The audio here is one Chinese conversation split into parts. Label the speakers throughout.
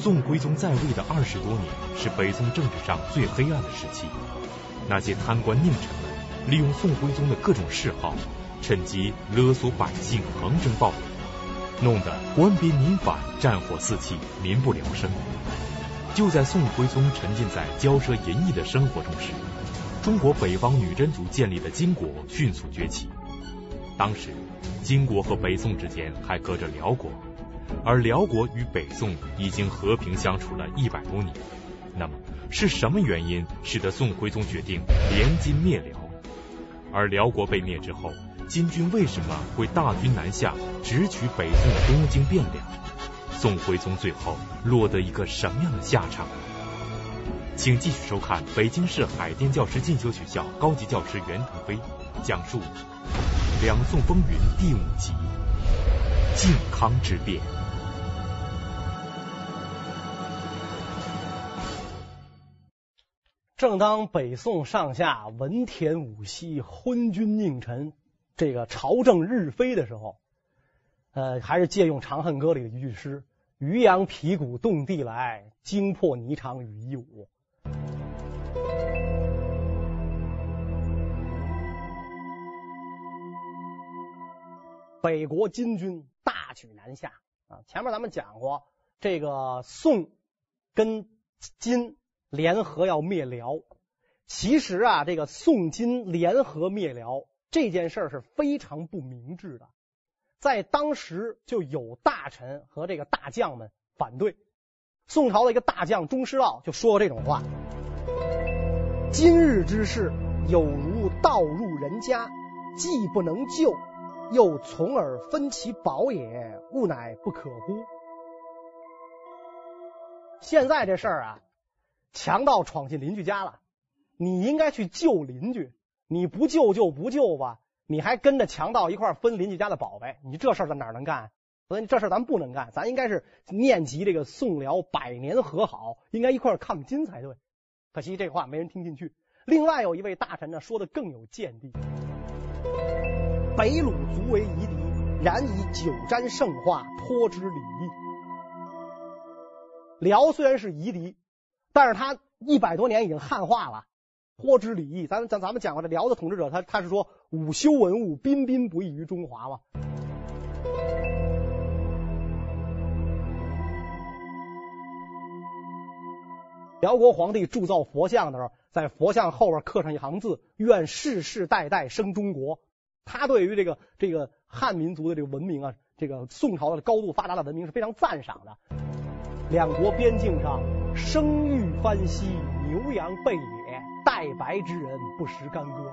Speaker 1: 宋徽宗在位的二十多年是北宋政治上最黑暗的时期。那些贪官佞臣们利用宋徽宗的各种嗜好，趁机勒索百姓，横征暴敛，弄得官逼民反，战火四起，民不聊生。就在宋徽宗沉浸在骄奢淫逸的生活中时，中国北方女真族建立的金国迅速崛起。当时，金国和北宋之间还隔着辽国，而辽国与北宋已经和平相处了一百多年。那么，是什么原因使得宋徽宗决定联金灭辽？而辽国被灭之后，金军为什么会大军南下，直取北宋的东京汴梁？宋徽宗最后落得一个什么样的下场？请继续收看北京市海淀教师进修学校高级教师袁腾飞讲述《两宋风云》第五集：靖康之变。
Speaker 2: 正当北宋上下文田武息、昏君佞臣，这个朝政日非的时候，呃，还是借用《长恨歌》里的一句诗：“渔阳鼙鼓动地来，惊破霓裳羽衣舞。”北国金军大举南下啊！前面咱们讲过，这个宋跟金。联合要灭辽，其实啊，这个宋金联合灭辽这件事儿是非常不明智的，在当时就有大臣和这个大将们反对。宋朝的一个大将钟师道就说过这种话：“今日之事，有如盗入人家，既不能救，又从而分其宝也，物乃不可乎？”现在这事儿啊。强盗闯进邻居家了，你应该去救邻居，你不救就不救吧，你还跟着强盗一块分邻居家的宝贝，你这事儿在哪能干？所以这事儿咱不能干，咱应该是念及这个宋辽百年和好，应该一块抗金才对。可惜这话没人听进去。另外有一位大臣呢，说的更有见地：北鲁族为夷狄，然以久瞻圣化，颇知礼义。辽虽然是夷狄。但是他一百多年已经汉化了，颇知礼义。咱咱咱们讲过，这辽的统治者，他他是说武修文物，彬彬不异于中华嘛。辽国皇帝铸造佛像的时候，在佛像后边刻上一行字：“愿世世代代生中国。”他对于这个这个汉民族的这个文明啊，这个宋朝的高度发达的文明是非常赞赏的。两国边境上。生育蕃息，牛羊备野，待白之人不食干戈。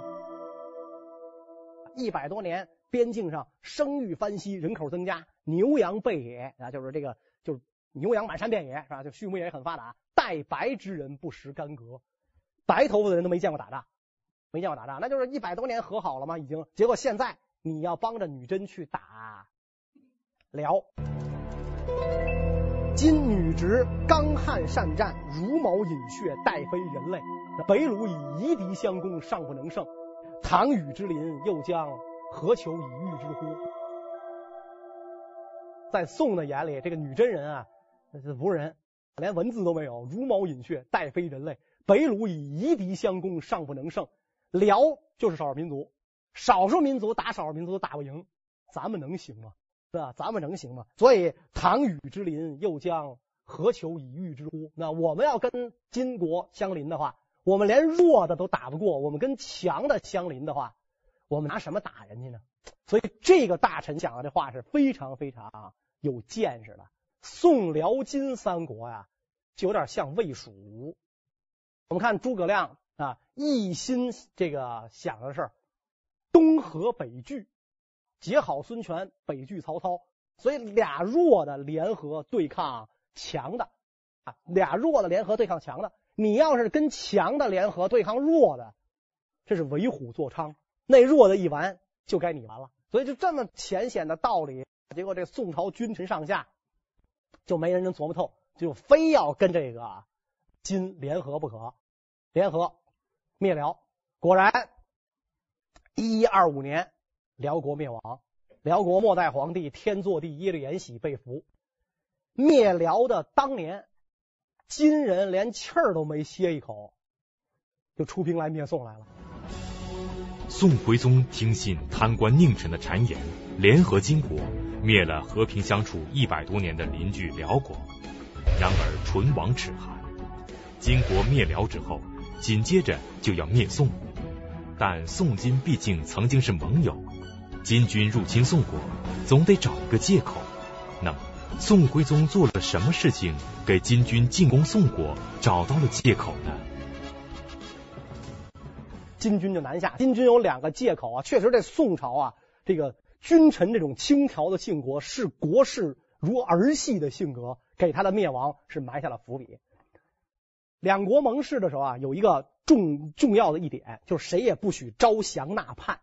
Speaker 2: 一百多年，边境上生育蕃息，人口增加，牛羊备野啊，就是这个，就是牛羊满山遍野，是吧？就畜牧业也很发达。待白之人不食干戈，白头发的人都没见过打仗，没见过打仗，那就是一百多年和好了吗？已经，结果现在你要帮着女真去打辽。今女直刚悍善战，茹毛饮血，殆非人类。北鲁以夷狄相攻，尚不能胜，唐禹之林，又将何求以御之乎？在宋的眼里，这个女真人啊，这不是人，连文字都没有，茹毛饮血，殆非人类。北鲁以夷狄相攻，尚不能胜。辽就是少数民族，少数民族打少数民族都打不赢，咱们能行吗？那？咱们能行吗？所以唐禹之邻，又将何求以御之乎？那我们要跟金国相邻的话，我们连弱的都打不过，我们跟强的相邻的话，我们拿什么打人家呢？所以这个大臣讲的这话是非常非常有见识的。宋辽金三国呀，就有点像魏蜀吴。我们看诸葛亮啊，一心这个想的是东和北拒。结好孙权，北拒曹操，所以俩弱的联合对抗强的啊，俩弱的联合对抗强的。你要是跟强的联合对抗弱的，这是为虎作伥，那弱的一完就该你完了。所以就这么浅显的道理，结果这宋朝君臣上下就没人能琢磨透，就非要跟这个金联合不可，联合灭辽。果然，一一二五年。辽国灭亡，辽国末代皇帝天祚帝耶律延禧被俘。灭辽的当年，金人连气儿都没歇一口，就出兵来灭宋来了。
Speaker 1: 宋徽宗听信贪官佞臣的谗言，联合金国灭了和平相处一百多年的邻居辽国。然而唇亡齿寒，金国灭辽之后，紧接着就要灭宋。但宋金毕竟曾经是盟友，金军入侵宋国，总得找一个借口。那么，宋徽宗做了什么事情，给金军进攻宋国找到了借口呢？
Speaker 2: 金军就南下，金军有两个借口啊，确实这宋朝啊，这个君臣这种轻佻的性格，视国事如儿戏的性格，给他的灭亡是埋下了伏笔。两国盟誓的时候啊，有一个重重要的一点，就是谁也不许招降纳叛。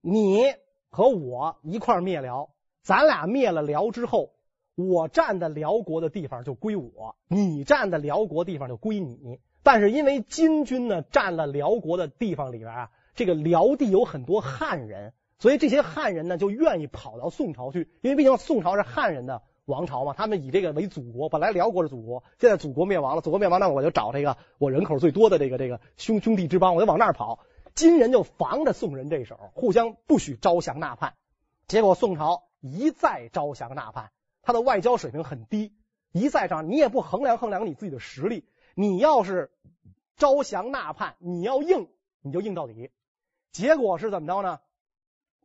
Speaker 2: 你和我一块灭辽，咱俩灭了辽之后，我占的辽国的地方就归我，你占的辽国地方就归你。但是因为金军呢占了辽国的地方里边啊，这个辽地有很多汉人，所以这些汉人呢就愿意跑到宋朝去，因为毕竟宋朝是汉人的王朝嘛，他们以这个为祖国。本来辽国是祖国，现在祖国灭亡了，祖国灭亡，那我就找这个我人口最多的这个这个兄兄弟之邦，我就往那儿跑。金人就防着宋人这一手，互相不许招降纳叛。结果宋朝一再招降纳叛，他的外交水平很低，一再上，你也不衡量衡量你自己的实力。你要是招降纳叛，你要硬，你就硬到底。结果是怎么着呢？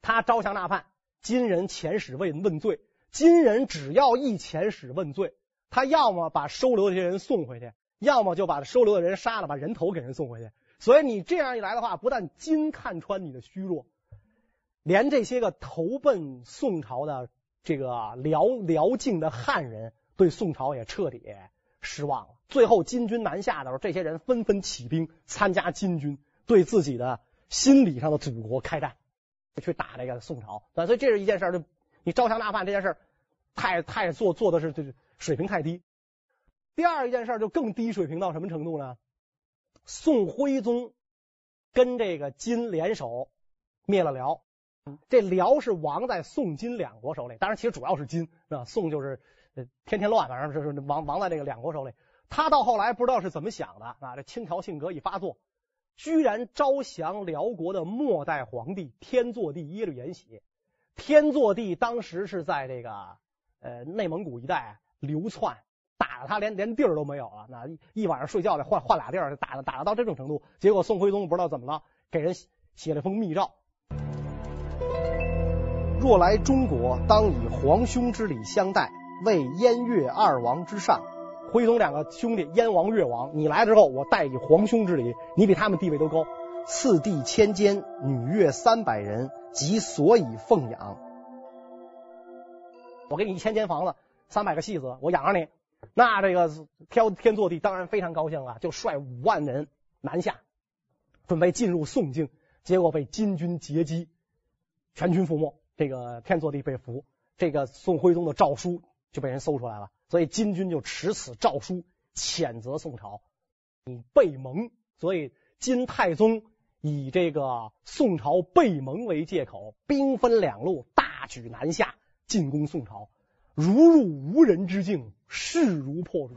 Speaker 2: 他招降纳叛，金人遣使问问罪。金人只要一遣使问罪，他要么把收留的这些人送回去，要么就把收留的人杀了，把人头给人送回去。所以你这样一来的话，不但金看穿你的虚弱，连这些个投奔宋朝的这个辽辽境的汉人，对宋朝也彻底失望了。最后金军南下的时候，这些人纷纷起兵参加金军，对自己的心理上的祖国开战，去打这个宋朝。所以这是一件事，就你招降纳叛这件事，太太做做的是这水平太低。第二一件事就更低水平到什么程度呢？宋徽宗跟这个金联手灭了辽，这辽是亡在宋金两国手里。当然，其实主要是金，是吧？宋就是天天乱，反正就是亡亡在这个两国手里。他到后来不知道是怎么想的啊，这清朝性格一发作，居然招降辽国的末代皇帝天祚帝耶律延禧。天祚帝当时是在这个呃内蒙古一带流窜，打得他连连地儿都没有了，那一晚上睡觉得换换俩地儿，打的打的到这种程度。结果宋徽宗不知道怎么了，给人写了封密诏：若来中国，当以皇兄之礼相待，为燕越二王之上。徽宗两个兄弟燕王、越王，你来之后，我待以皇兄之礼，你比他们地位都高。赐地千间，女乐三百人，及所以奉养。我给你一千间房子，三百个戏子，我养着你。那这个天天祚帝当然非常高兴了，就率五万人南下，准备进入宋境，结果被金军截击，全军覆没。这个天祚帝被俘，这个宋徽宗的诏书就被人搜出来了。所以金军就持此诏书谴责宋朝，你背盟。所以金太宗以这个宋朝背盟为借口，兵分两路，大举南下进攻宋朝，如入无人之境，势如破竹。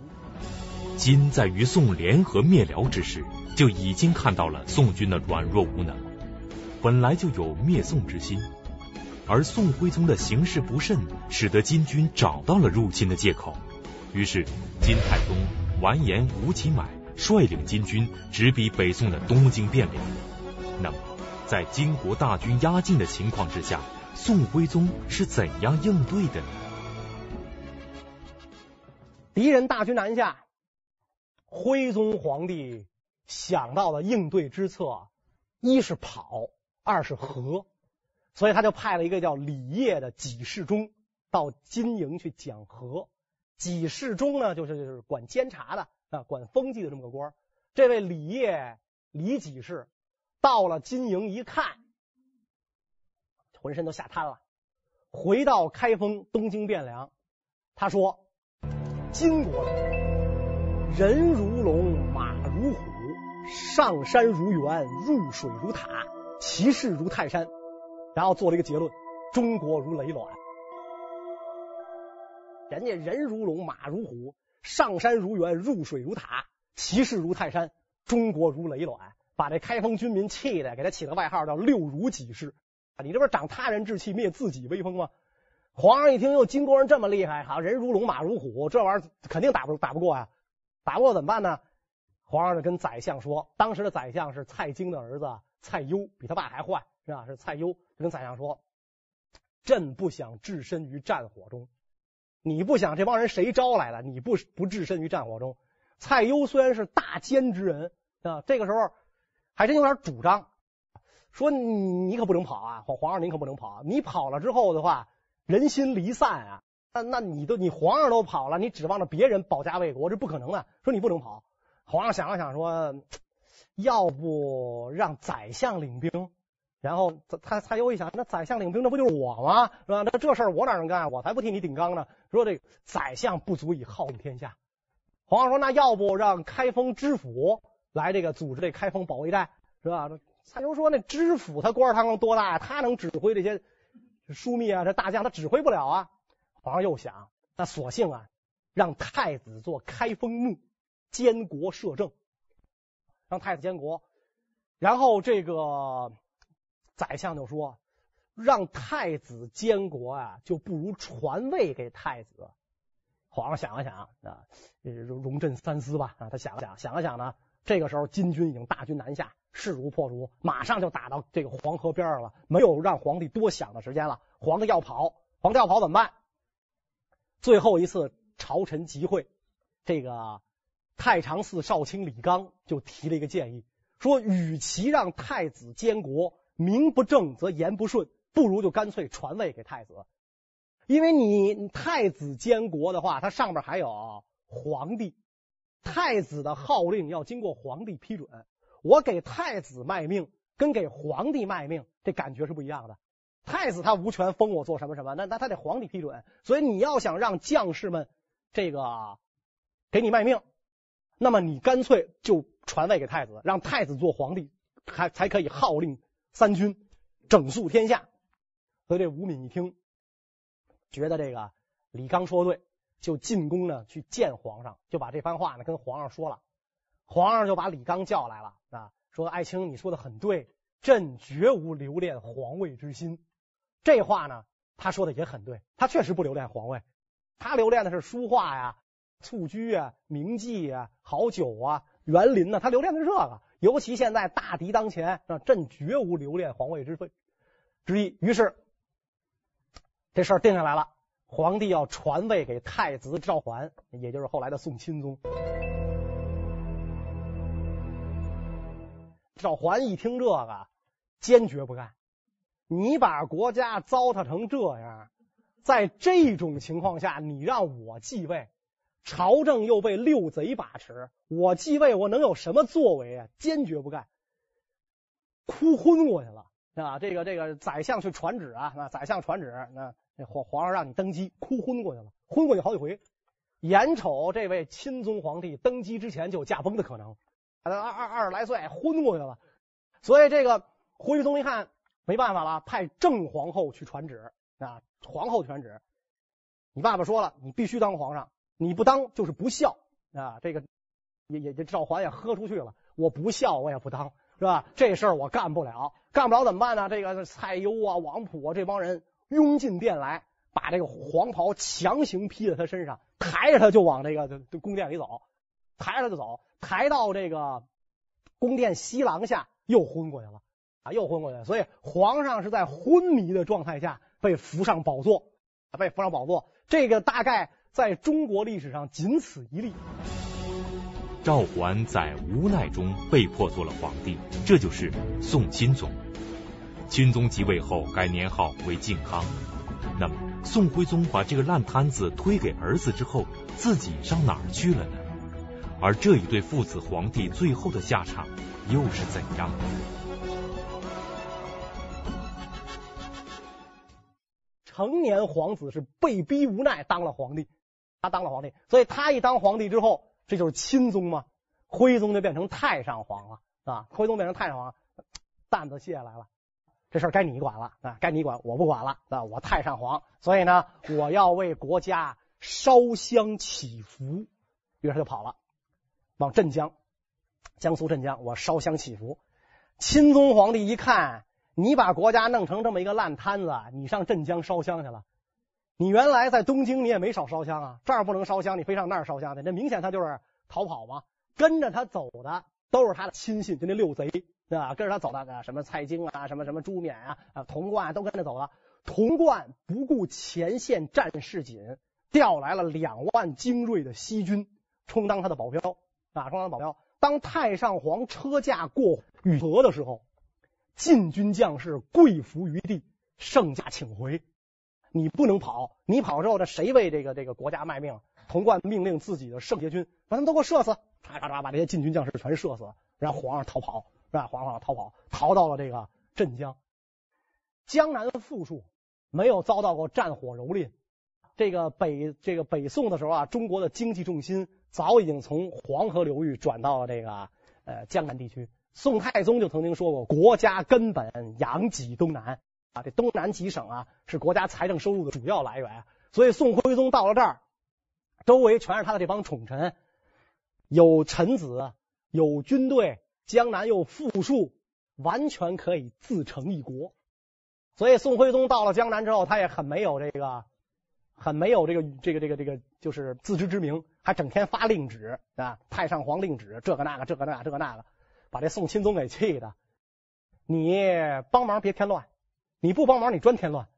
Speaker 1: 金在与宋联合灭辽之时，就已经看到了宋军的软弱无能，本来就有灭宋之心。而宋徽宗的行事不慎，使得金军找到了入侵的借口。于是，金太宗完颜吴乞买率领金军直逼北宋的东京汴梁。那么，在金国大军压境的情况之下，宋徽宗是怎样应对的呢？
Speaker 2: 敌人大军南下，徽宗皇帝想到的应对之策，一是跑，二是和。所以他就派了一个叫李业的给事中到金营去讲和。给事中呢，就是就是管监察的啊，管风纪的这么个官。这位李业李给事到了金营一看，浑身都吓瘫了。回到开封东京汴梁，他说：“金国人如龙，马如虎，上山如猿，入水如塔，其势如泰山。”然后做了一个结论：中国如累卵。人家人如龙，马如虎，上山如猿，入水如塔，其势如泰山，中国如累卵，把这开封军民气的，给他起了外号叫六如己氏。你这不是长他人志气，灭自己威风吗？皇上一听，哟，金国人这么厉害，好人如龙，马如虎，这玩意儿肯定打不打不过呀？打不过怎么办呢？皇上就跟宰相说，当时的宰相是蔡京的儿子蔡攸，比他爸还坏，是吧？是蔡攸，就跟宰相说：“朕不想置身于战火中，你不想这帮人谁招来的？你不不置身于战火中。”蔡攸虽然是大奸之人啊，这个时候还真有点主张，说你可不能跑啊，皇皇上您可不能跑，你跑了之后的话。人心离散啊！那那你都你皇上都跑了，你指望着别人保家卫国，这不可能的。说你不能跑，皇上想了想说，要不让宰相领兵？然后他他他又一想，那宰相领兵，那不就是我吗？是吧？那这事儿我哪能干？我才不替你顶缸呢。说这宰相不足以号令天下。皇上说，那要不让开封知府来这个组织这开封保卫战，是吧？蔡攸说，那知府他官儿他能多大呀？他能指挥这些？枢密啊，这大将他指挥不了啊。皇上又想，那索性啊，让太子做开封牧，监国摄政，让太子监国。然后这个宰相就说，让太子监国啊，就不如传位给太子。皇上想了想啊，容容朕三思吧。啊，他想了想，想了想呢，这个时候金军已经大军南下。势如破竹，马上就打到这个黄河边上了，没有让皇帝多想的时间了。皇帝要跑，皇帝要跑怎么办？最后一次朝臣集会，这个太常寺少卿李纲就提了一个建议，说与其让太子监国，名不正则言不顺，不如就干脆传位给太子，因为你太子监国的话，他上边还有皇帝，太子的号令要经过皇帝批准。我给太子卖命，跟给皇帝卖命，这感觉是不一样的。太子他无权封我做什么什么，那那他得皇帝批准。所以你要想让将士们这个给你卖命，那么你干脆就传位给太子，让太子做皇帝，还才可以号令三军，整肃天下。所以这吴敏一听，觉得这个李刚说的对，就进宫呢去见皇上，就把这番话呢跟皇上说了。皇上就把李纲叫来了啊，说：“爱卿，你说的很对，朕绝无留恋皇位之心。”这话呢，他说的也很对，他确实不留恋皇位，他留恋的是书画呀、蹴鞠啊、名妓啊、好酒啊、园林呢，他留恋的是这个。尤其现在大敌当前，啊，朕绝无留恋皇位之分之意。于是这事儿定下来了，皇帝要传位给太子赵桓，也就是后来的宋钦宗。赵桓一听这个，坚决不干。你把国家糟蹋成这样，在这种情况下，你让我继位，朝政又被六贼把持，我继位我能有什么作为啊？坚决不干，哭昏过去了啊！这个这个宰相去传旨啊，那宰相传旨，那皇皇上让你登基，哭昏过去了，昏过去好几回。眼瞅这位钦宗皇帝登基之前就驾崩的可能。二二二十来岁昏过去了，所以这个徽宗一看没办法了，派正皇后去传旨啊。皇后传旨，你爸爸说了，你必须当皇上，你不当就是不孝啊。这个也也这赵桓也喝出去了，我不孝我也不当，是吧？这事儿我干不了，干不了怎么办呢？这个蔡攸啊、王普啊这帮人拥进殿来，把这个黄袍强行披在他身上，抬着他就往这个宫殿里走，抬着他就走。抬到这个宫殿西廊下，又昏过去了啊，又昏过去。所以皇上是在昏迷的状态下被扶上宝座，被扶上宝座。这个大概在中国历史上仅此一例。
Speaker 1: 赵桓在无奈中被迫做了皇帝，这就是宋钦宗。钦宗即位后改年号为靖康。那么宋徽宗把这个烂摊子推给儿子之后，自己上哪儿去了呢？而这一对父子皇帝最后的下场又是怎样的？
Speaker 2: 成年皇子是被逼无奈当了皇帝，他当了皇帝，所以他一当皇帝之后，这就是钦宗嘛。徽宗就变成太上皇了啊，徽宗变成太上皇，担子卸下来了，这事该你管了啊，该你管，我不管了啊，我太上皇，所以呢，我要为国家烧香祈福。于是他就跑了，往镇江，江苏镇江，我烧香祈福。钦宗皇帝一看，你把国家弄成这么一个烂摊子，你上镇江烧香去了。你原来在东京你也没少烧香啊，这儿不能烧香，你非上那儿烧香去，这明显他就是逃跑嘛。跟着他走的都是他的亲信，就那六贼，对吧？跟着他走的什么蔡京啊，什么什么朱冕啊，啊童贯都跟着走了。童贯不顾前线战事紧，调来了两万精锐的西军，充当他的保镖啊，充当保镖。当太上皇车驾过雨河的时候，禁军将士跪伏于地，圣驾请回。你不能跑，你跑之后，这谁为这个这个国家卖命？童贯命令自己的圣节军把他们都给我射死，唰唰唰把这些禁军将士全射死，让皇上逃跑，是吧？皇上逃跑，逃到了这个镇江。江南的富庶没有遭到过战火蹂躏。这个北这个北宋的时候啊，中国的经济重心早已经从黄河流域转到了这个呃江南地区。宋太宗就曾经说过，国家根本仰挤东南。啊，这东南几省啊，是国家财政收入的主要来源。所以宋徽宗到了这儿，周围全是他的这帮宠臣，有臣子，有军队，江南又富庶，完全可以自成一国。所以宋徽宗到了江南之后，他也很没有这个，很没有这个这个这个这个，就是自知之明，还整天发令旨啊，太上皇令旨，这个那个，这个那个，这个那个，把这宋钦宗给气的。你帮忙别添乱。你不帮忙，你专添乱。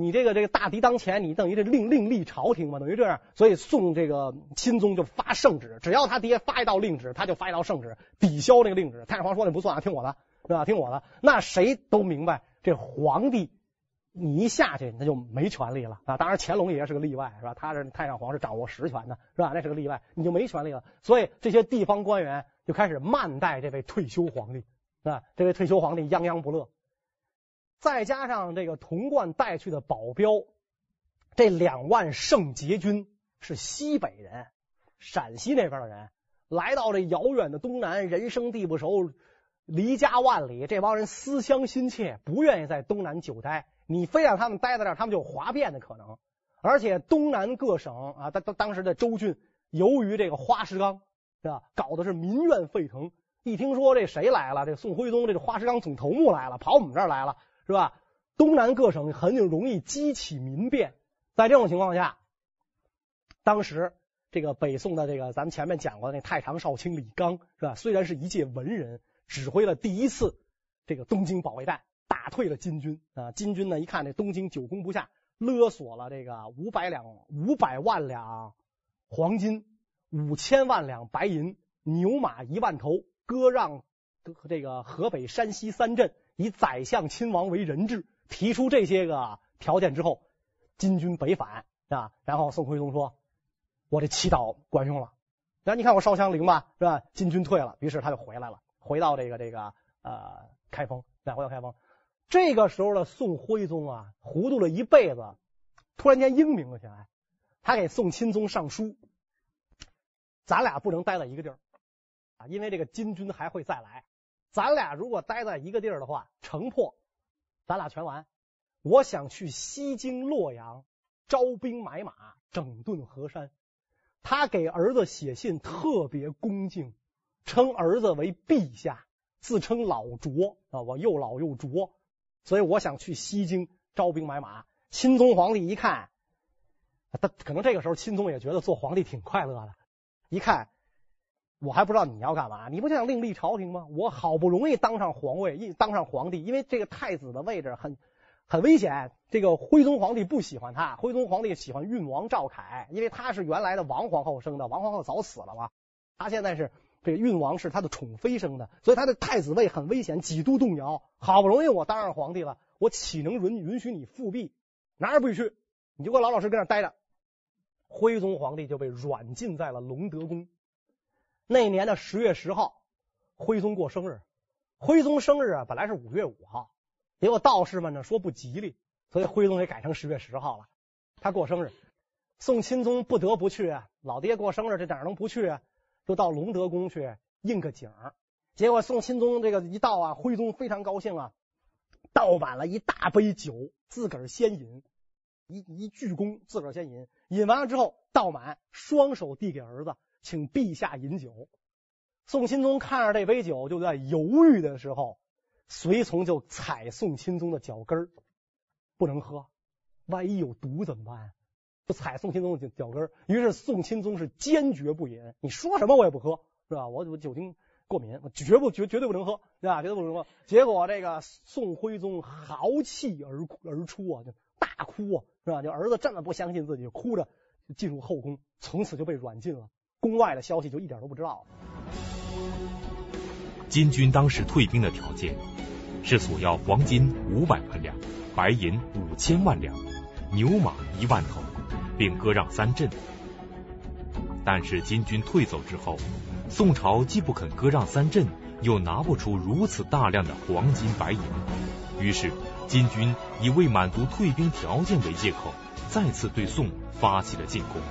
Speaker 2: 你这个这个大敌当前，你等于这另另立朝廷嘛，等于这样。所以宋这个钦宗就发圣旨，只要他爹发一道令旨，他就发一道圣旨抵消那个令旨。太上皇说的不算啊，听我的，是吧？听我的。那谁都明白，这皇帝你一下去，那就没权利了啊。当然乾隆爷是个例外，是吧？他是太上皇是掌握实权的，是吧？那是个例外，你就没权利了。所以这些地方官员就开始慢待这位退休皇帝，啊，这位退休皇帝泱泱不乐。再加上这个童贯带去的保镖，这两万圣节军是西北人，陕西那边的人，来到这遥远的东南，人生地不熟，离家万里，这帮人思乡心切，不愿意在东南久待。你非让他们待在这儿，他们就哗变的可能。而且东南各省啊，当当当时的州郡，由于这个花石纲是吧，搞的是民怨沸腾。一听说这谁来了，这宋徽宗这个花石纲总头目来了，跑我们这儿来了。是吧？东南各省很容易激起民变，在这种情况下，当时这个北宋的这个咱们前面讲过的那太常少卿李纲是吧？虽然是一介文人，指挥了第一次这个东京保卫战，打退了金军啊。金军呢一看这东京久攻不下，勒索了这个五百两五百万两黄金，五千万两白银，牛马一万头，割让这个河北、山西三镇。以宰相亲王为人质，提出这些个条件之后，金军北返啊。然后宋徽宗说：“我这祈祷管用了。”然后你看我烧香灵吧，是吧？金军退了，于是他就回来了，回到这个这个呃开封，再回到开封。这个时候的宋徽宗啊，糊涂了一辈子，突然间英明了起来。他给宋钦宗上书：“咱俩不能待在一个地儿啊，因为这个金军还会再来。”咱俩如果待在一个地儿的话，城破，咱俩全完。我想去西京洛阳招兵买马，整顿河山。他给儿子写信特别恭敬，称儿子为陛下，自称老拙啊，我又老又拙，所以我想去西京招兵买马。钦宗皇帝一看，他可能这个时候钦宗也觉得做皇帝挺快乐的，一看。我还不知道你要干嘛？你不想另立朝廷吗？我好不容易当上皇位，一当上皇帝，因为这个太子的位置很很危险。这个徽宗皇帝不喜欢他，徽宗皇帝喜欢运王赵恺，因为他是原来的王皇后生的，王皇后早死了嘛。他现在是这个运王是他的宠妃生的，所以他的太子位很危险，几度动摇。好不容易我当上皇帝了，我岂能允允许你复辟？哪儿也不许去，你就给我老老实实跟那待着。徽宗皇帝就被软禁在了隆德宫。那年的十月十号，徽宗过生日。徽宗生日啊，本来是五月五号，结果道士们呢说不吉利，所以徽宗也改成十月十号了。他过生日，宋钦宗不得不去啊。老爹过生日，这哪能不去啊？就到隆德宫去应个景。结果宋钦宗这个一到啊，徽宗非常高兴啊，倒满了一大杯酒，自个儿先饮，一一鞠躬，自个儿先饮。饮完了之后倒满，双手递给儿子。请陛下饮酒。宋钦宗看着这杯酒，就在犹豫的时候，随从就踩宋钦宗的脚跟，不能喝，万一有毒怎么办？就踩宋钦宗的脚跟。于是宋钦宗是坚决不饮，你说什么我也不喝，是吧？我我酒精过敏，我绝不绝绝对不能喝，对吧？绝对不能喝。结果这个宋徽宗豪气而而出啊，就大哭啊，是吧？就儿子这么不相信自己，哭着进入后宫，从此就被软禁了。宫外的消息就一点都不知道。
Speaker 1: 金军当时退兵的条件是索要黄金五百万两、白银五千万两、牛马一万头，并割让三镇。但是金军退走之后，宋朝既不肯割让三镇，又拿不出如此大量的黄金白银，于是金军以未满足退兵条件为借口，再次对宋发起了进攻。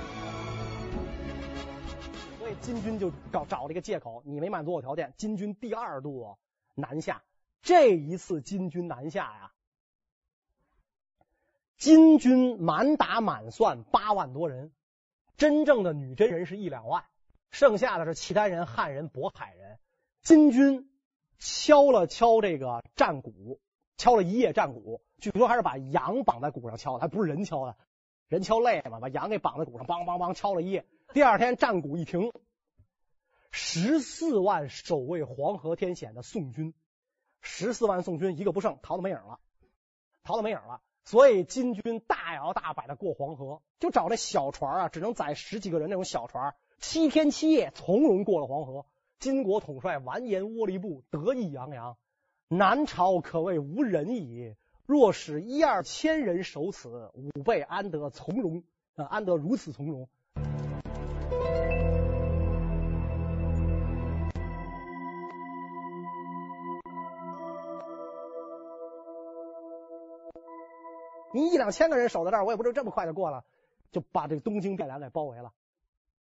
Speaker 2: 金军就找找了一个借口，你没满足我条件。金军第二度南下，这一次金军南下呀，金军满打满算八万多人，真正的女真人是一两万，剩下的是契丹人、汉人、渤海人。金军敲了敲这个战鼓，敲了一夜战鼓，据说还是把羊绑在鼓上敲的，还不是人敲的，人敲累嘛，把羊给绑在鼓上，梆梆梆敲了一夜。第二天战鼓一停。十四万守卫黄河天险的宋军，十四万宋军一个不剩，逃得没影了，逃得没影了。所以金军大摇大摆的过黄河，就找这小船啊，只能载十几个人那种小船，七天七夜从容过了黄河。金国统帅完颜窝里部得意洋洋：“南朝可谓无人矣，若使一二千人守此，吾辈安得从容？呃，安得如此从容？”你一两千个人守在这儿，我也不知道这么快就过了，就把这个东京汴梁给包围了。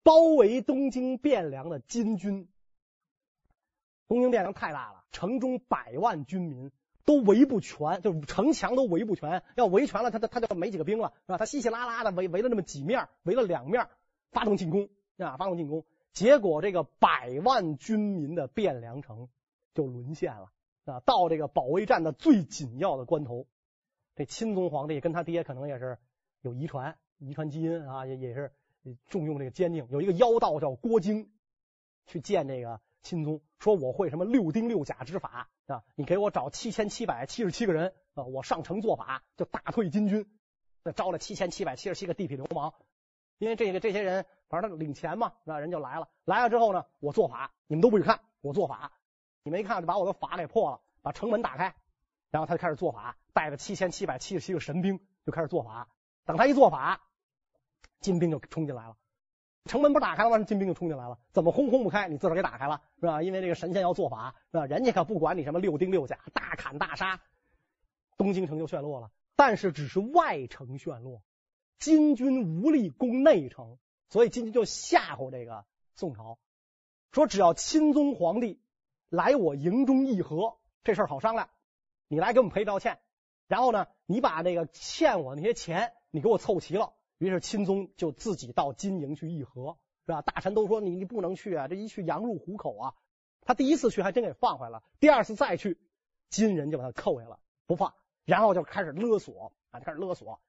Speaker 2: 包围东京汴梁的金军，东京汴梁太大了，城中百万军民都围不全，就城墙都围不全。要围全了，他他他就没几个兵了，是吧？他稀稀拉拉的围围了那么几面，围了两面，发动进攻啊，发动进攻。结果这个百万军民的汴梁城就沦陷了啊！到这个保卫战的最紧要的关头。这钦宗皇帝跟他爹可能也是有遗传，遗传基因啊，也也是重用这个奸佞。有一个妖道叫郭京，去见这个钦宗，说我会什么六丁六甲之法啊，你给我找七千七百七十七个人啊，我上城做法就打退金军。招了七千七百七十七个地痞流氓，因为这个这些人反正他领钱嘛，那人就来了。来了之后呢，我做法，你们都不许看，我做法，你们一看就把我的法给破了，把城门打开。然后他就开始做法，带着七千七百七十七个神兵就开始做法。等他一做法，金兵就冲进来了。城门不打开了吗？金兵就冲进来了。怎么轰轰不开？你自个儿给打开了，是吧？因为这个神仙要做法，是吧？人家可不管你什么六丁六甲，大砍大杀，东京城就陷落了。但是只是外城陷落，金军无力攻内城，所以金军就吓唬这个宋朝，说只要钦宗皇帝来我营中议和，这事儿好商量。你来给我们赔道歉，然后呢，你把那个欠我那些钱，你给我凑齐了。于是钦宗就自己到金营去议和，是吧？大臣都说你你不能去啊，这一去羊入虎口啊。他第一次去还真给放回来了，第二次再去，金人就把他扣下了，不放，然后就开始勒索啊，开始勒索，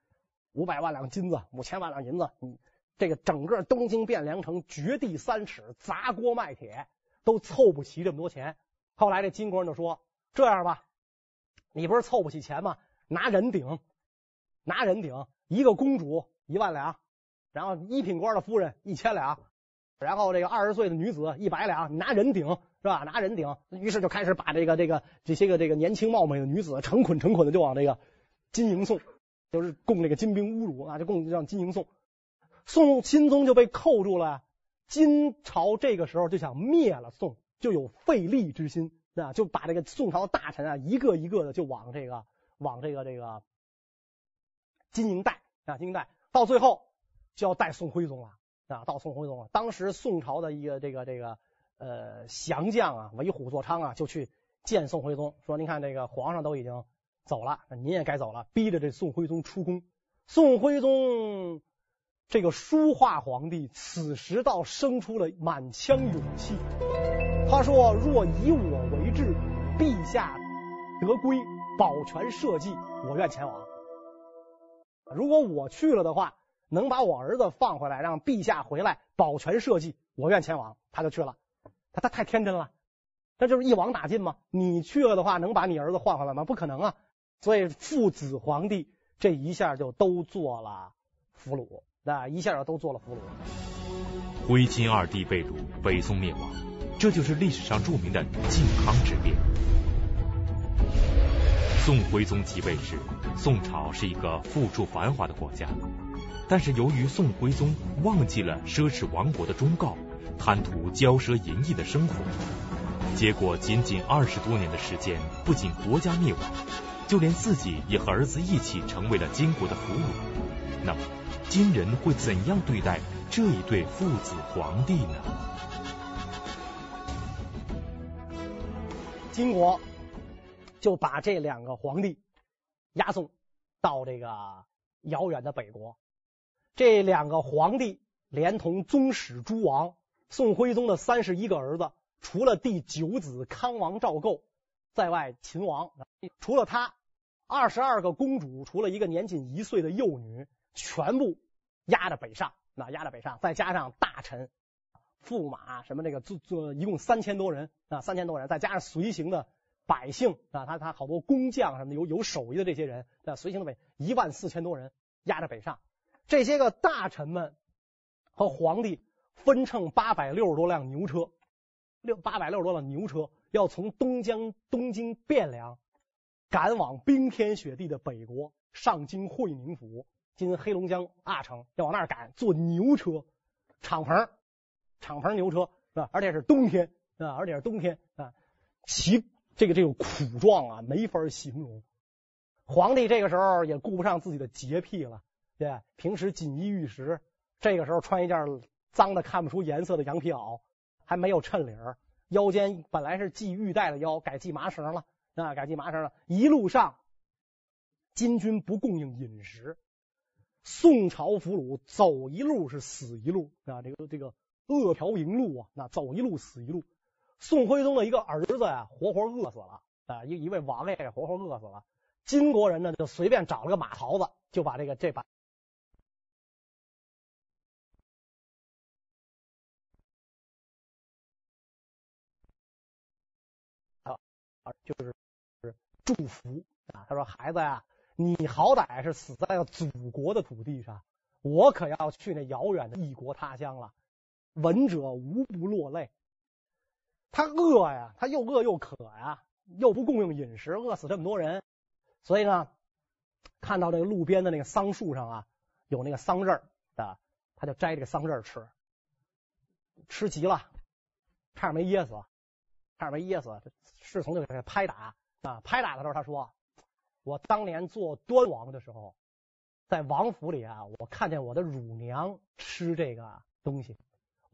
Speaker 2: 五百万两金子，五千万两银子，嗯，这个整个东京汴梁城掘地三尺，砸锅卖铁，都凑不齐这么多钱。后来这金国人就说：“这样吧。”你不是凑不起钱吗？拿人顶，拿人顶，一个公主一万两，然后一品官的夫人一千两，然后这个二十岁的女子一百两，拿人顶是吧？拿人顶，于是就开始把这个这个这些个这个年轻貌美的女子成捆成捆的就往这个金营送，就是供这个金兵侮辱啊，就供让金营送。宋钦宗就被扣住了，金朝这个时候就想灭了宋，就有废立之心。啊，就把这个宋朝大臣啊，一个一个的就往这个往这个这个金营带啊，金营带，到最后就要带宋徽宗了啊，到宋徽宗了。当时宋朝的一个这个这个呃降将啊，为虎作伥啊，就去见宋徽宗，说：“您看这个皇上都已经走了，您也该走了。”逼着这宋徽宗出宫。宋徽宗这个书画皇帝此时倒生出了满腔勇气。他说：“若以我至，陛下得归，保全社稷，我愿前往。如果我去了的话，能把我儿子放回来，让陛下回来保全社稷，我愿前往。”他就去了。他他太天真了，这就是一网打尽吗？你去了的话，能把你儿子换回来吗？不可能啊！所以父子皇帝这一下就都做了俘虏，那一下就都做了俘虏。
Speaker 1: 徽钦二帝被掳，北宋灭亡，这就是历史上著名的靖康之变。宋徽宗即位时，宋朝是一个富庶繁华的国家，但是由于宋徽宗忘记了奢侈亡国的忠告，贪图骄奢淫逸的生活，结果仅仅二十多年的时间，不仅国家灭亡，就连自己也和儿子一起成为了金国的俘虏。那么，金人会怎样对待这一对父子皇帝呢？
Speaker 2: 金国。就把这两个皇帝押送到这个遥远的北国。这两个皇帝连同宗室诸王，宋徽宗的三十一个儿子，除了第九子康王赵构在外秦王，除了他，二十二个公主，除了一个年仅一岁的幼女，全部押着北上。那押着北上，再加上大臣、驸马什么这个，做做一共三千多人啊，三千多人，再加上随行的。百姓啊，他他好多工匠什么的，有有手艺的这些人，啊，随行的北一万四千多人，压着北上。这些个大臣们和皇帝分乘八百六十多辆牛车，六八百六十多辆牛车，要从东江东京汴梁赶往冰天雪地的北国上京会宁府，今黑龙江阿城，要往那儿赶，坐牛车，敞篷，敞篷牛车是吧？而且是冬天啊，而且是冬天啊，骑。这个这个苦状啊，没法形容。皇帝这个时候也顾不上自己的洁癖了，对，平时锦衣玉食，这个时候穿一件脏的看不出颜色的羊皮袄，还没有衬领，腰间本来是系玉带的腰，改系麻绳了啊，改系麻绳了。一路上，金军不供应饮食，宋朝俘虏走一路是死一路啊，这个这个饿殍盈路啊，那走一路死一路。宋徽宗的一个儿子呀，活活饿死了啊！一一位王爷活活饿死了。金国人呢，就随便找了个马槽子，就把这个这把啊，就是祝福啊。他说：“孩子呀，你好歹是死在了祖国的土地上，我可要去那遥远的异国他乡了。闻者无不落泪。”他饿呀，他又饿又渴呀，又不供应饮食，饿死这么多人。所以呢，看到这个路边的那个桑树上啊，有那个桑葚的，他就摘这个桑葚吃。吃急了，差点没噎死，差点没噎死。侍从就给他拍打啊，拍打的时候他说：“我当年做端王的时候，在王府里啊，我看见我的乳娘吃这个东西，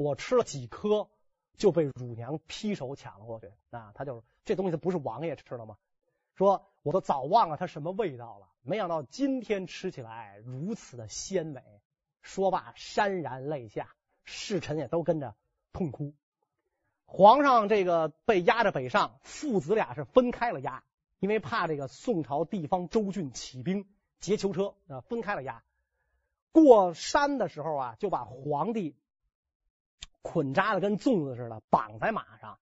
Speaker 2: 我吃了几颗。”就被乳娘劈手抢了过去啊！他就是这东西，他不是王爷吃了吗？说我都早忘了它什么味道了，没想到今天吃起来如此的鲜美。说罢潸然泪下，侍臣也都跟着痛哭。皇上这个被押着北上，父子俩是分开了押，因为怕这个宋朝地方州郡起兵劫囚车啊，分开了押。过山的时候啊，就把皇帝。捆扎的跟粽子似的，绑在马上，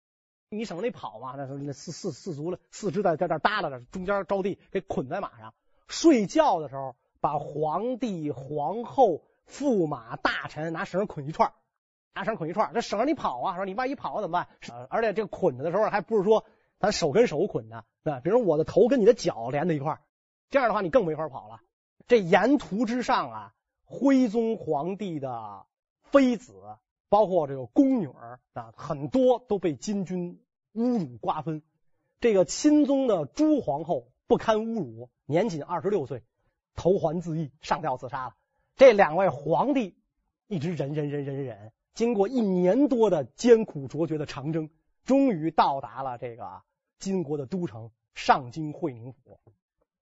Speaker 2: 你省得跑嘛。那是那四四四足的四肢在在这耷拉着，中间着地给捆在马上。睡觉的时候，把皇帝、皇后、驸马、大臣拿绳捆一串，拿绳捆一串，这省着你跑啊。说你万一跑了怎么办？而且这个捆着的时候，还不是说咱手跟手捆的，对，比如我的头跟你的脚连在一块，这样的话你更没法跑了。这沿途之上啊，徽宗皇帝的妃子。包括这个宫女儿啊，很多都被金军侮辱瓜分。这个钦宗的朱皇后不堪侮辱，年仅二十六岁，投环自缢，上吊自杀了。这两位皇帝一直忍忍忍忍忍，经过一年多的艰苦卓绝的长征，终于到达了这个金国的都城上京会宁府。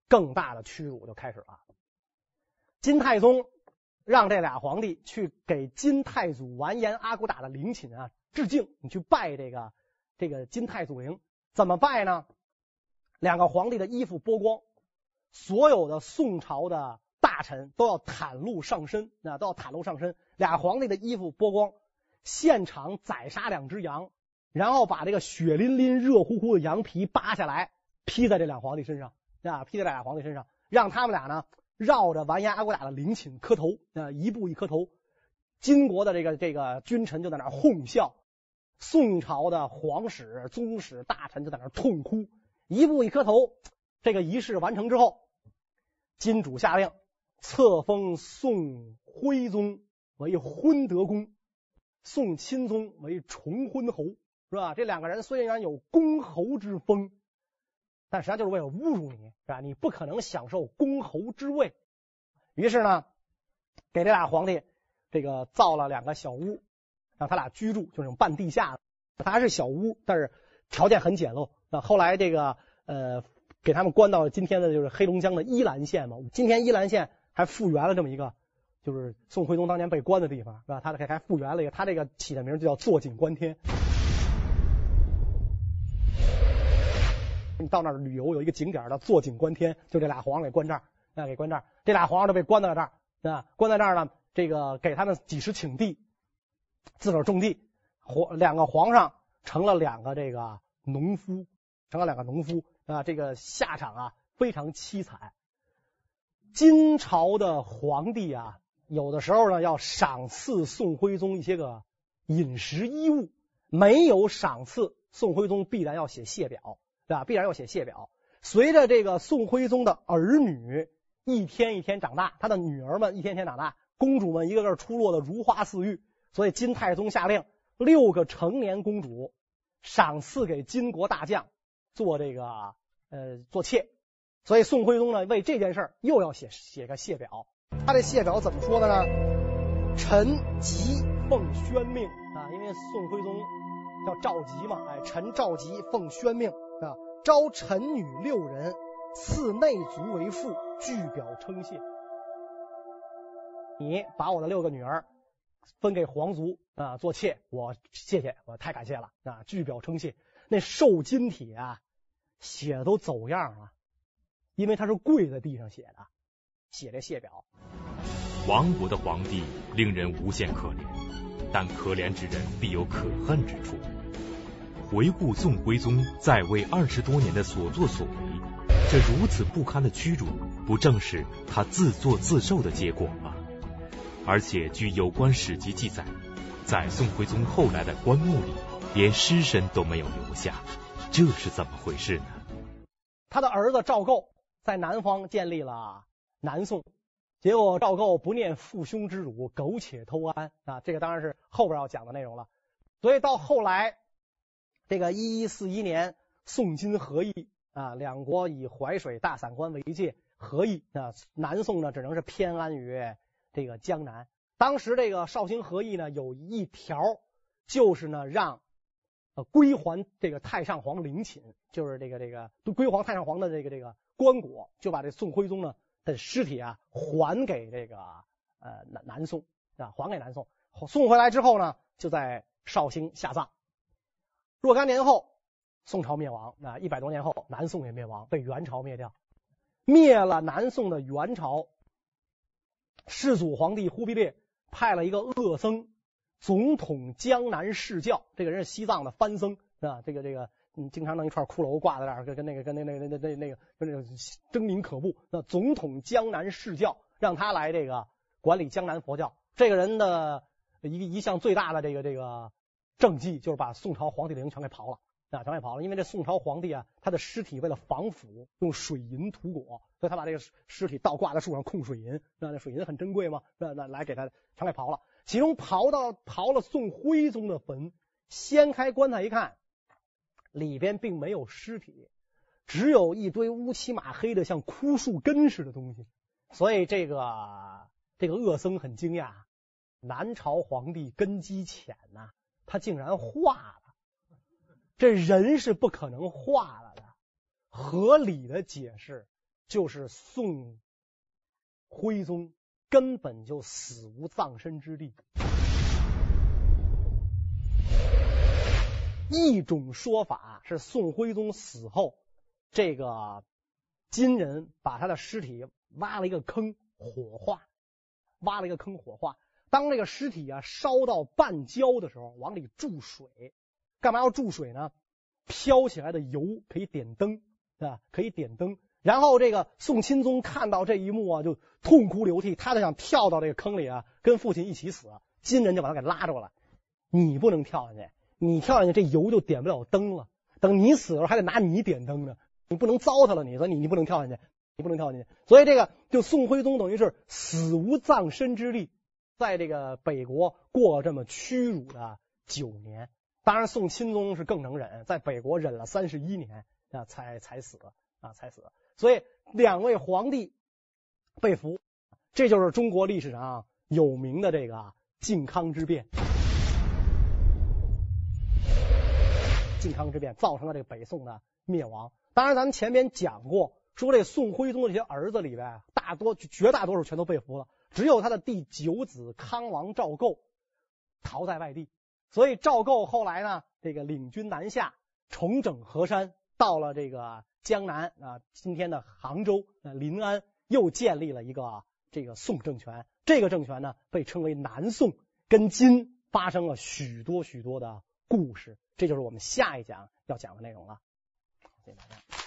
Speaker 2: 更大的屈辱就开始了。金太宗让这俩皇帝去给金太祖完颜阿骨打的陵寝啊致敬，你去拜这个这个金太祖陵，怎么拜呢？两个皇帝的衣服剥光，所有的宋朝的大臣都要袒露上身，那都要袒露上身。俩皇帝的衣服剥光，现场宰杀两只羊，然后把这个血淋淋、热乎乎的羊皮扒下来，披在这俩皇帝身上，啊，披在这俩皇帝身上，让他们俩呢绕着完颜阿骨打的陵寝磕头，啊，一步一磕头。金国的这个这个君臣就在那哄笑，宋朝的皇室、宗室大臣就在那痛哭。一步一磕头，这个仪式完成之后，金主下令册封宋徽宗为昏德公，宋钦宗为崇昏侯，是吧？这两个人虽然有公侯之封，但实际上就是为了侮辱你，是吧？你不可能享受公侯之位。于是呢，给这俩皇帝这个造了两个小屋，让他俩居住，就是半地下的，他还是小屋，但是条件很简陋。那后来这个呃，给他们关到今天的就是黑龙江的依兰县嘛。今天依兰县还复原了这么一个，就是宋徽宗当年被关的地方，是吧？他还还复原了一个，他这个起的名就叫坐井观天。你到那儿旅游有一个景点叫坐井观天，就这俩皇上给关这儿，啊，给关这儿，这俩皇上都被关在这儿，啊，关在这儿呢，这个给他们几十顷地，自个儿种地，皇两个皇上成了两个这个。农夫成了两个农夫啊，这个下场啊非常凄惨。金朝的皇帝啊，有的时候呢要赏赐宋徽宗一些个饮食衣物，没有赏赐，宋徽宗必然要写谢表，对吧？必然要写谢表。随着这个宋徽宗的儿女一天一天长大，他的女儿们一天天长大，公主们一个个出落的如花似玉，所以金太宗下令六个成年公主。赏赐给金国大将做这个呃做妾，所以宋徽宗呢为这件事又要写写个谢表。他这谢表怎么说的呢？臣急奉宣命啊，因为宋徽宗叫赵佶嘛，哎，臣赵佶奉宣命啊，招臣女六人，赐内族为妇，具表称谢。你把我的六个女儿。分给皇族啊做妾，我谢谢，我太感谢了啊！具表称谢。那瘦金体啊，写的都走样了，因为他是跪在地上写的，写这谢表。
Speaker 1: 亡国的皇帝令人无限可怜，但可怜之人必有可恨之处。回顾宋徽宗在位二十多年的所作所为，这如此不堪的屈辱，不正是他自作自受的结果吗？而且据有关史籍记载，在宋徽宗后来的棺木里，连尸身都没有留下，这是怎么回事呢？
Speaker 2: 他的儿子赵构在南方建立了南宋，结果赵构不念父兄之辱，苟且偷安啊，这个当然是后边要讲的内容了。所以到后来，这个一一四一年宋金合议啊，两国以淮水大散关为界合议啊，南宋呢只能是偏安于。这个江南，当时这个绍兴和议呢，有一条就是呢，让呃归还这个太上皇陵寝，就是这个这个归还太上皇的这个这个棺椁，就把这宋徽宗呢的尸体啊还给这个呃南南宋啊，还给南宋。送回来之后呢，就在绍兴下葬。若干年后，宋朝灭亡啊，一百多年后，南宋也灭亡，被元朝灭掉，灭了南宋的元朝。世祖皇帝忽必烈派了一个恶僧总统江南侍教，这个人是西藏的番僧啊，这个这个嗯，经常弄一串骷髅挂在那儿，跟跟那个跟那那那那那那个跟那个狰狞可怖。那总统江南侍教让他来这个管理江南佛教。这个人的一一项最大的这个这个政绩就是把宋朝皇帝陵全给刨了。啊，全给刨了，因为这宋朝皇帝啊，他的尸体为了防腐，用水银涂裹，所以他把这个尸体倒挂在树上控水银，那那水银很珍贵嘛，那那来给他全给刨了。其中刨到刨了宋徽宗的坟，掀开棺材一看，里边并没有尸体，只有一堆乌漆嘛黑的像枯树根似的东西。所以这个这个恶僧很惊讶，南朝皇帝根基浅呐、啊，他竟然化了。这人是不可能化了的，合理的解释就是宋徽宗根本就死无葬身之地。一种说法是宋徽宗死后，这个金人把他的尸体挖了一个坑火化，挖了一个坑火化。当这个尸体啊烧到半焦的时候，往里注水，干嘛要注水呢？飘起来的油可以点灯，对吧？可以点灯。然后这个宋钦宗看到这一幕啊，就痛哭流涕，他就想跳到这个坑里啊，跟父亲一起死。金人就把他给拉住了，你不能跳下去。你跳下去，这油就点不了灯了。等你死的时候，还得拿你点灯呢。你不能糟蹋了你，所以你你不能跳下去，你不能跳下去。所以这个就宋徽宗等于是死无葬身之地，在这个北国过了这么屈辱的九年。当然，宋钦宗是更能忍，在北国忍了三十一年啊，才才死啊，才死。所以两位皇帝被俘，这就是中国历史上有名的这个靖康之变。靖康之变造成了这个北宋的灭亡。当然，咱们前面讲过，说这宋徽宗的这些儿子里边，大多绝大多数全都被俘了，只有他的第九子康王赵构逃在外地。所以赵构后来呢，这个领军南下，重整河山，到了这个江南啊，今天的杭州、临安，又建立了一个这个宋政权。这个政权呢，被称为南宋，跟金发生了许多许多的故事。这就是我们下一讲要讲的内容了。谢谢大家。